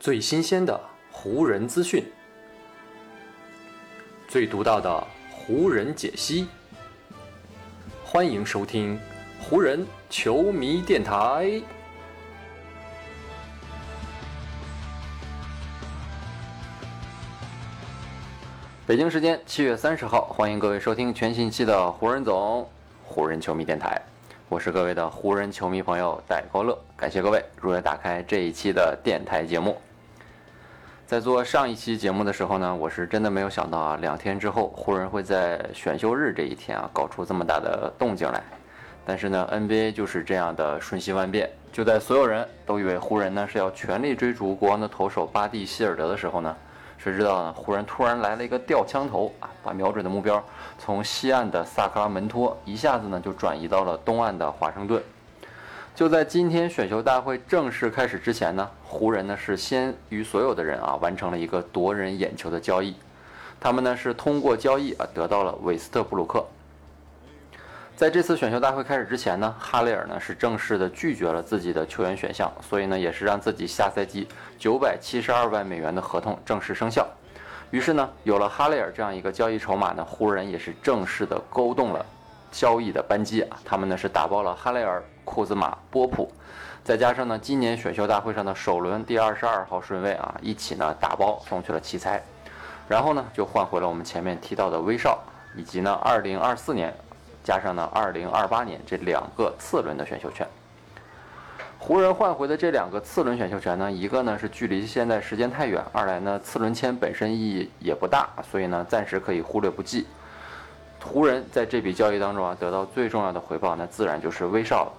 最新鲜的湖人资讯，最独到的湖人解析，欢迎收听湖人球迷电台。北京时间七月三十号，欢迎各位收听全新期的湖人总湖人球迷电台。我是各位的湖人球迷朋友戴高乐，感谢各位如约打开这一期的电台节目。在做上一期节目的时候呢，我是真的没有想到啊，两天之后湖人会在选秀日这一天啊搞出这么大的动静来。但是呢，NBA 就是这样的瞬息万变，就在所有人都以为湖人呢是要全力追逐国王的投手巴蒂希尔德的时候呢。谁知道呢？湖人突然来了一个吊枪头啊，把瞄准的目标从西岸的萨克拉门托一下子呢就转移到了东岸的华盛顿。就在今天选秀大会正式开始之前呢，湖人呢是先于所有的人啊完成了一个夺人眼球的交易。他们呢是通过交易啊得到了韦斯特布鲁克。在这次选秀大会开始之前呢，哈雷尔呢是正式的拒绝了自己的球员选项，所以呢也是让自己下赛季九百七十二万美元的合同正式生效。于是呢，有了哈雷尔这样一个交易筹码呢，湖人也是正式的勾动了交易的扳机啊。他们呢是打包了哈雷尔、库兹马、波普，再加上呢今年选秀大会上的首轮第二十二号顺位啊，一起呢打包送去了奇才，然后呢就换回了我们前面提到的威少，以及呢二零二四年。加上呢，二零二八年这两个次轮的选秀权，湖人换回的这两个次轮选秀权呢，一个呢是距离现在时间太远，二来呢次轮签本身意义也不大，所以呢暂时可以忽略不计。湖人在这笔交易当中啊，得到最重要的回报，那自然就是威少了。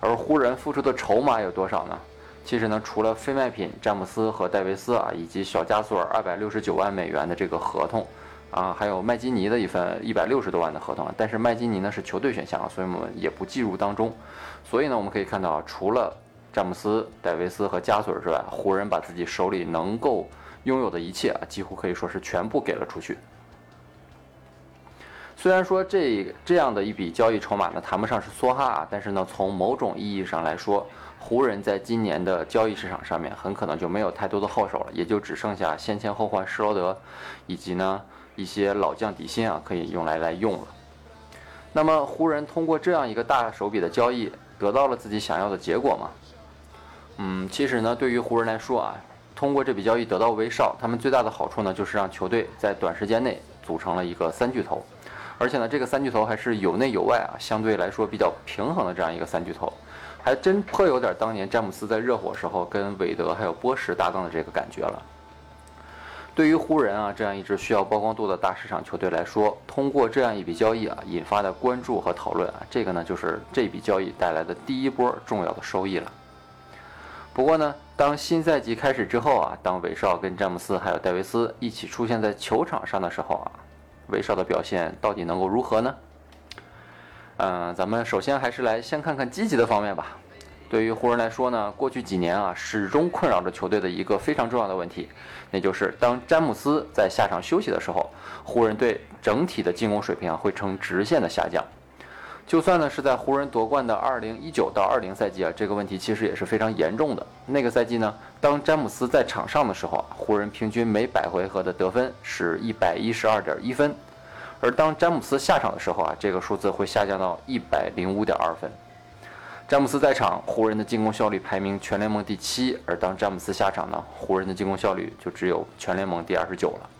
而湖人付出的筹码有多少呢？其实呢，除了非卖品詹姆斯和戴维斯啊，以及小加索尔二百六十九万美元的这个合同。啊，还有麦基尼的一份一百六十多万的合同啊，但是麦基尼呢是球队选项，所以我们也不计入当中。所以呢，我们可以看到啊，除了詹姆斯、戴维斯和加索尔之外，湖人把自己手里能够拥有的一切啊，几乎可以说是全部给了出去。虽然说这这样的一笔交易筹码呢，谈不上是梭哈啊，但是呢，从某种意义上来说，湖人在今年的交易市场上面很可能就没有太多的后手了，也就只剩下先签后换施罗德，以及呢。一些老将底薪啊，可以用来来用了。那么湖人通过这样一个大手笔的交易，得到了自己想要的结果吗？嗯，其实呢，对于湖人来说啊，通过这笔交易得到威少，他们最大的好处呢，就是让球队在短时间内组成了一个三巨头，而且呢，这个三巨头还是有内有外啊，相对来说比较平衡的这样一个三巨头，还真颇有点当年詹姆斯在热火时候跟韦德还有波什搭档的这个感觉了。对于湖人啊这样一支需要曝光度的大市场球队来说，通过这样一笔交易啊引发的关注和讨论啊，这个呢就是这笔交易带来的第一波重要的收益了。不过呢，当新赛季开始之后啊，当韦少跟詹姆斯还有戴维斯一起出现在球场上的时候啊，威少的表现到底能够如何呢？嗯，咱们首先还是来先看看积极的方面吧。对于湖人来说呢，过去几年啊，始终困扰着球队的一个非常重要的问题，那就是当詹姆斯在下场休息的时候，湖人队整体的进攻水平啊会呈直线的下降。就算呢是在湖人夺冠的2019到20赛季啊，这个问题其实也是非常严重的。那个赛季呢，当詹姆斯在场上的时候啊，湖人平均每百回合的得分是一百一十二点一分，而当詹姆斯下场的时候啊，这个数字会下降到一百零五点二分。詹姆斯在场，湖人的进攻效率排名全联盟第七；而当詹姆斯下场呢，湖人的进攻效率就只有全联盟第二十九了。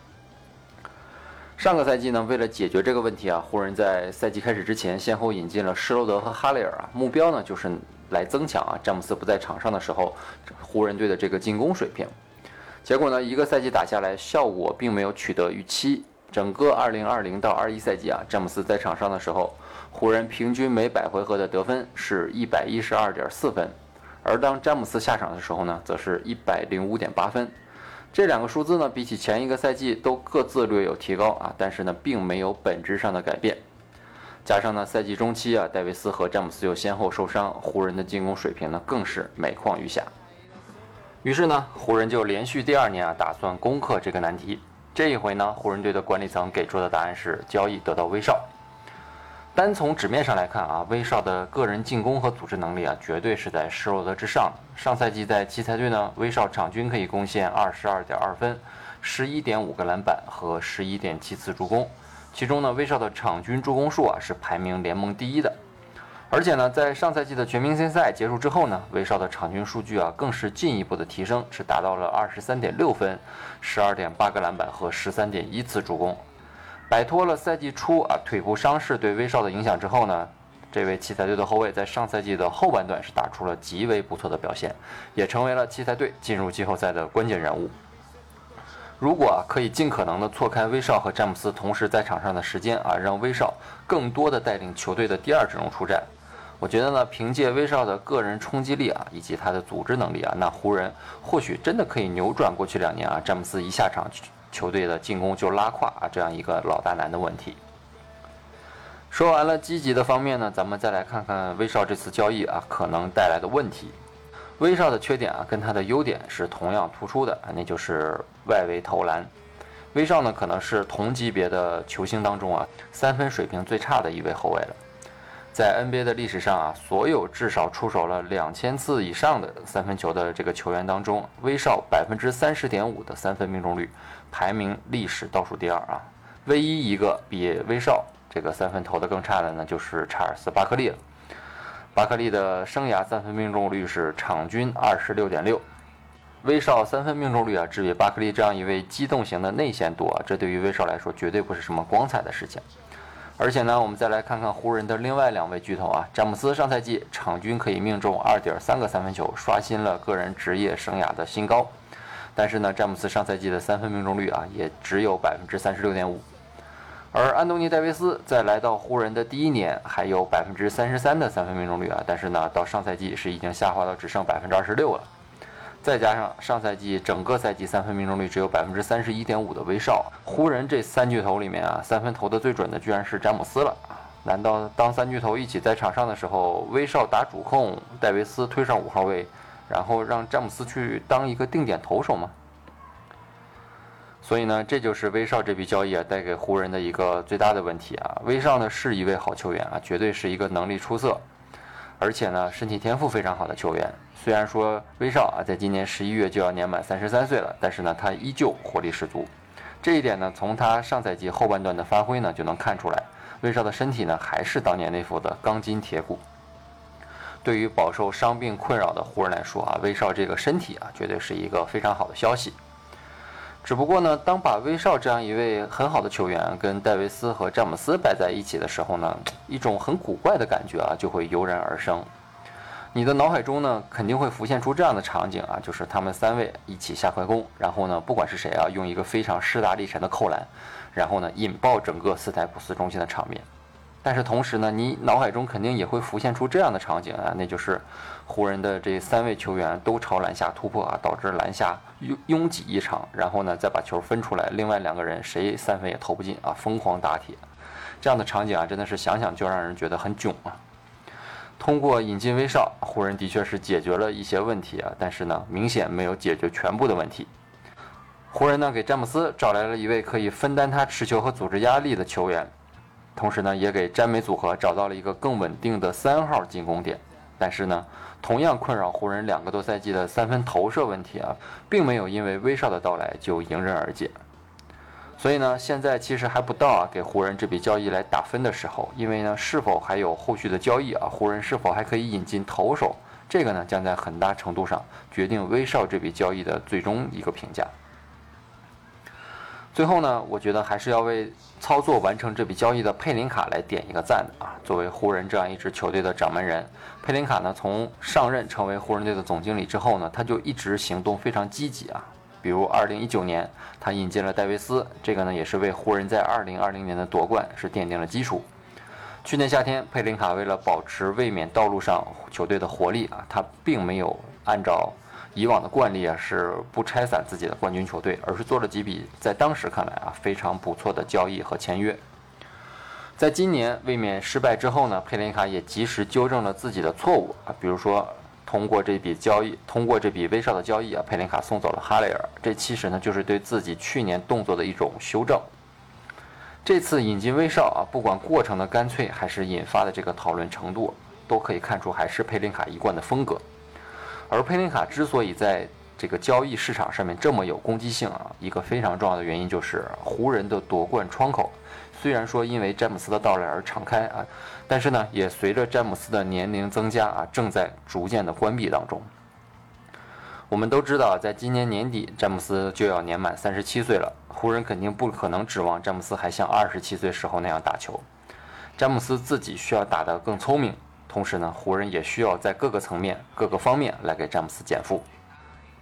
上个赛季呢，为了解决这个问题啊，湖人在赛季开始之前先后引进了施罗德和哈雷尔啊，目标呢就是来增强啊詹姆斯不在场上的时候，湖人队的这个进攻水平。结果呢，一个赛季打下来，效果并没有取得预期。整个二零二零到二一赛季啊，詹姆斯在场上的时候。湖人平均每百回合的得分是一百一十二点四分，而当詹姆斯下场的时候呢，则是一百零五点八分。这两个数字呢，比起前一个赛季都各自略有提高啊，但是呢，并没有本质上的改变。加上呢，赛季中期啊，戴维斯和詹姆斯又先后受伤，湖人的进攻水平呢，更是每况愈下。于是呢，湖人就连续第二年啊，打算攻克这个难题。这一回呢，湖人队的管理层给出的答案是交易得到威少。单从纸面上来看啊，威少的个人进攻和组织能力啊，绝对是在施罗德之上。上赛季在奇才队呢，威少场均可以贡献二十二点二分、十一点五个篮板和十一点七次助攻，其中呢，威少的场均助攻数啊是排名联盟第一的。而且呢，在上赛季的全明星赛结束之后呢，威少的场均数据啊更是进一步的提升，是达到了二十三点六分、十二点八个篮板和十三点一次助攻。摆脱了赛季初啊腿部伤势对威少的影响之后呢，这位奇才队的后卫在上赛季的后半段是打出了极为不错的表现，也成为了奇才队进入季后赛的关键人物。如果啊可以尽可能的错开威少和詹姆斯同时在场上的时间啊，让威少更多的带领球队的第二阵容出战，我觉得呢，凭借威少的个人冲击力啊以及他的组织能力啊，那湖人或许真的可以扭转过去两年啊詹姆斯一下场。球队的进攻就拉胯啊，这样一个老大难的问题。说完了积极的方面呢，咱们再来看看威少这次交易啊可能带来的问题。威少的缺点啊跟他的优点是同样突出的，那就是外围投篮。威少呢可能是同级别的球星当中啊三分水平最差的一位后卫了。在 NBA 的历史上啊，所有至少出手了两千次以上的三分球的这个球员当中，威少百分之三十点五的三分命中率排名历史倒数第二啊。唯一一个比威少这个三分投的更差的呢，就是查尔斯巴克利了。巴克利的生涯三分命中率是场均二十六点六，威少三分命中率啊，只比巴克利这样一位机动型的内线多，这对于威少来说绝对不是什么光彩的事情。而且呢，我们再来看看湖人的另外两位巨头啊，詹姆斯上赛季场均可以命中二点三个三分球，刷新了个人职业生涯的新高。但是呢，詹姆斯上赛季的三分命中率啊，也只有百分之三十六点五。而安东尼戴维斯在来到湖人的第一年还有百分之三十三的三分命中率啊，但是呢，到上赛季是已经下滑到只剩百分之二十六了。再加上上赛季整个赛季三分命中率只有百分之三十一点五的威少，湖人这三巨头里面啊，三分投的最准的居然是詹姆斯了。难道当三巨头一起在场上的时候，威少打主控，戴维斯推上五号位，然后让詹姆斯去当一个定点投手吗？所以呢，这就是威少这笔交易啊带给湖人的一个最大的问题啊。威少呢是一位好球员啊，绝对是一个能力出色。而且呢，身体天赋非常好的球员。虽然说威少啊，在今年十一月就要年满三十三岁了，但是呢，他依旧活力十足。这一点呢，从他上赛季后半段的发挥呢，就能看出来。威少的身体呢，还是当年那副的钢筋铁骨。对于饱受伤病困扰的湖人来说啊，威少这个身体啊，绝对是一个非常好的消息。只不过呢，当把威少这样一位很好的球员跟戴维斯和詹姆斯摆在一起的时候呢，一种很古怪的感觉啊就会油然而生。你的脑海中呢肯定会浮现出这样的场景啊，就是他们三位一起下快攻，然后呢不管是谁啊，用一个非常势大力沉的扣篮，然后呢引爆整个斯台普斯中心的场面。但是同时呢，你脑海中肯定也会浮现出这样的场景啊，那就是湖人的这三位球员都朝篮下突破啊，导致篮下拥拥挤一场，然后呢再把球分出来，另外两个人谁三分也投不进啊，疯狂打铁，这样的场景啊，真的是想想就让人觉得很囧啊。通过引进威少，湖人的确是解决了一些问题啊，但是呢，明显没有解决全部的问题。湖人呢给詹姆斯找来了一位可以分担他持球和组织压力的球员。同时呢，也给詹美组合找到了一个更稳定的三号进攻点。但是呢，同样困扰湖人两个多赛季的三分投射问题啊，并没有因为威少的到来就迎刃而解。所以呢，现在其实还不到啊给湖人这笔交易来打分的时候。因为呢，是否还有后续的交易啊？湖人是否还可以引进投手？这个呢，将在很大程度上决定威少这笔交易的最终一个评价。最后呢，我觉得还是要为操作完成这笔交易的佩林卡来点一个赞的啊！作为湖人这样一支球队的掌门人，佩林卡呢，从上任成为湖人队的总经理之后呢，他就一直行动非常积极啊。比如2019年，他引进了戴维斯，这个呢也是为湖人在2020年的夺冠是奠定了基础。去年夏天，佩林卡为了保持卫冕道路上球队的活力啊，他并没有按照。以往的惯例啊，是不拆散自己的冠军球队，而是做了几笔在当时看来啊非常不错的交易和签约。在今年卫冕失败之后呢，佩林卡也及时纠正了自己的错误啊，比如说通过这笔交易，通过这笔威少的交易啊，佩林卡送走了哈雷尔，这其实呢就是对自己去年动作的一种修正。这次引进威少啊，不管过程的干脆还是引发的这个讨论程度，都可以看出还是佩林卡一贯的风格。而佩林卡之所以在这个交易市场上面这么有攻击性啊，一个非常重要的原因就是湖人的夺冠窗口，虽然说因为詹姆斯的到来而敞开啊，但是呢，也随着詹姆斯的年龄增加啊，正在逐渐的关闭当中。我们都知道，在今年年底，詹姆斯就要年满三十七岁了，湖人肯定不可能指望詹姆斯还像二十七岁时候那样打球。詹姆斯自己需要打得更聪明，同时呢，湖人也需要在各个层面、各个方面来给詹姆斯减负。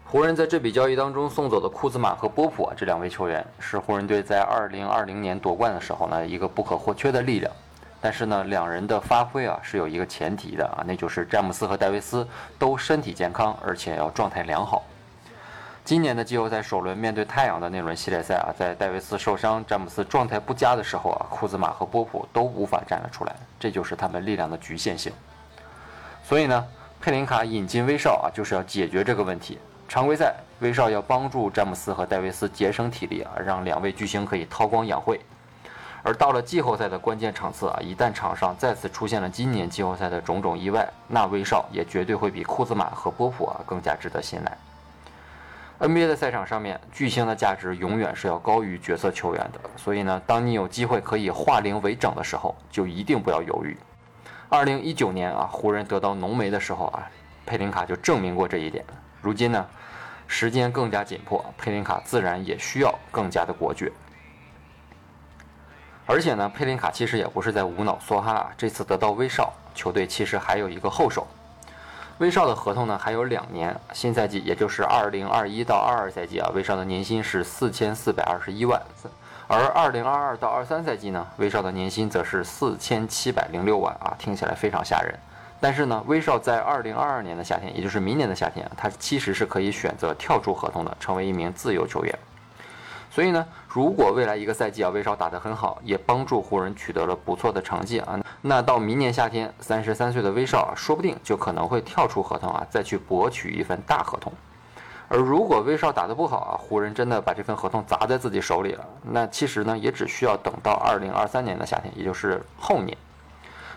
湖人在这笔交易当中送走的库兹马和波普啊，这两位球员是湖人队在二零二零年夺冠的时候呢一个不可或缺的力量。但是呢，两人的发挥啊是有一个前提的啊，那就是詹姆斯和戴维斯都身体健康，而且要状态良好。今年的季后赛首轮面对太阳的那轮系列赛啊，在戴维斯受伤、詹姆斯状态不佳的时候啊，库兹马和波普都无法站了出来，这就是他们力量的局限性。所以呢，佩林卡引进威少啊，就是要解决这个问题。常规赛，威少要帮助詹姆斯和戴维斯节省体力啊，让两位巨星可以韬光养晦。而到了季后赛的关键场次啊，一旦场上再次出现了今年季后赛的种种意外，那威少也绝对会比库兹马和波普啊更加值得信赖。NBA 的赛场上面，巨星的价值永远是要高于角色球员的，所以呢，当你有机会可以化零为整的时候，就一定不要犹豫。二零一九年啊，湖人得到浓眉的时候啊，佩林卡就证明过这一点。如今呢，时间更加紧迫，佩林卡自然也需要更加的果决。而且呢，佩林卡其实也不是在无脑梭哈啊。这次得到威少，球队其实还有一个后手。威少的合同呢还有两年，新赛季也就是二零二一到二二赛季啊，威少的年薪是四千四百二十一万。而二零二二到二三赛季呢，威少的年薪则是四千七百零六万啊，听起来非常吓人。但是呢，威少在二零二二年的夏天，也就是明年的夏天，他其实是可以选择跳出合同的，成为一名自由球员。所以呢，如果未来一个赛季啊，威少打得很好，也帮助湖人取得了不错的成绩啊，那到明年夏天，三十三岁的威少啊，说不定就可能会跳出合同啊，再去博取一份大合同。而如果威少打得不好啊，湖人真的把这份合同砸在自己手里了，那其实呢，也只需要等到二零二三年的夏天，也就是后年，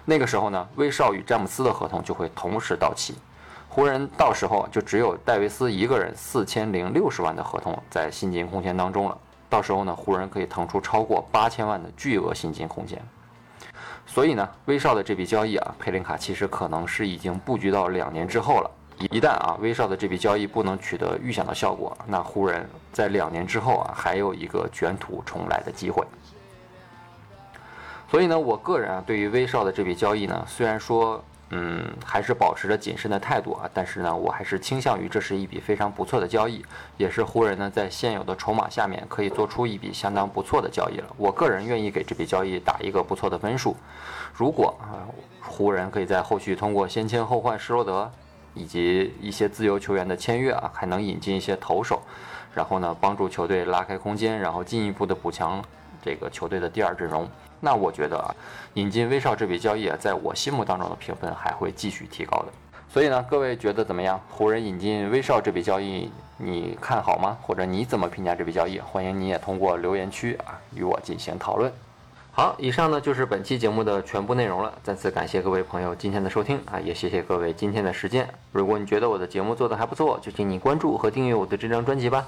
那个时候呢，威少与詹姆斯的合同就会同时到期，湖人到时候就只有戴维斯一个人四千零六十万的合同在薪金空间当中了。到时候呢，湖人可以腾出超过八千万的巨额薪金空间。所以呢，威少的这笔交易啊，佩林卡其实可能是已经布局到两年之后了。一旦啊，威少的这笔交易不能取得预想的效果，那湖人在两年之后啊，还有一个卷土重来的机会。所以呢，我个人啊，对于威少的这笔交易呢，虽然说。嗯，还是保持着谨慎的态度啊。但是呢，我还是倾向于这是一笔非常不错的交易，也是湖人呢在现有的筹码下面可以做出一笔相当不错的交易了。我个人愿意给这笔交易打一个不错的分数。如果啊，湖人可以在后续通过先签后换施罗德，以及一些自由球员的签约啊，还能引进一些投手，然后呢帮助球队拉开空间，然后进一步的补强这个球队的第二阵容。那我觉得啊，引进威少这笔交易啊，在我心目当中的评分还会继续提高的。所以呢，各位觉得怎么样？湖人引进威少这笔交易，你看好吗？或者你怎么评价这笔交易？欢迎你也通过留言区啊与我进行讨论。好，以上呢就是本期节目的全部内容了。再次感谢各位朋友今天的收听啊，也谢谢各位今天的时间。如果你觉得我的节目做得还不错，就请你关注和订阅我的这张专辑吧。